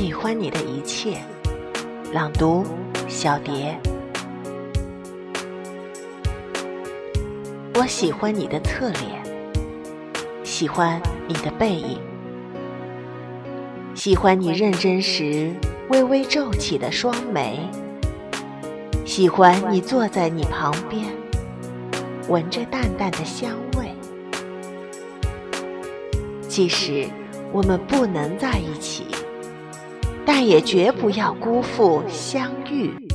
喜欢你的一切。朗读：小蝶。我喜欢你的侧脸，喜欢你的背影，喜欢你认真时微微皱起的双眉，喜欢你坐在你旁边，闻着淡淡的香味。即使我们不能在一起，但也绝不要辜负相遇。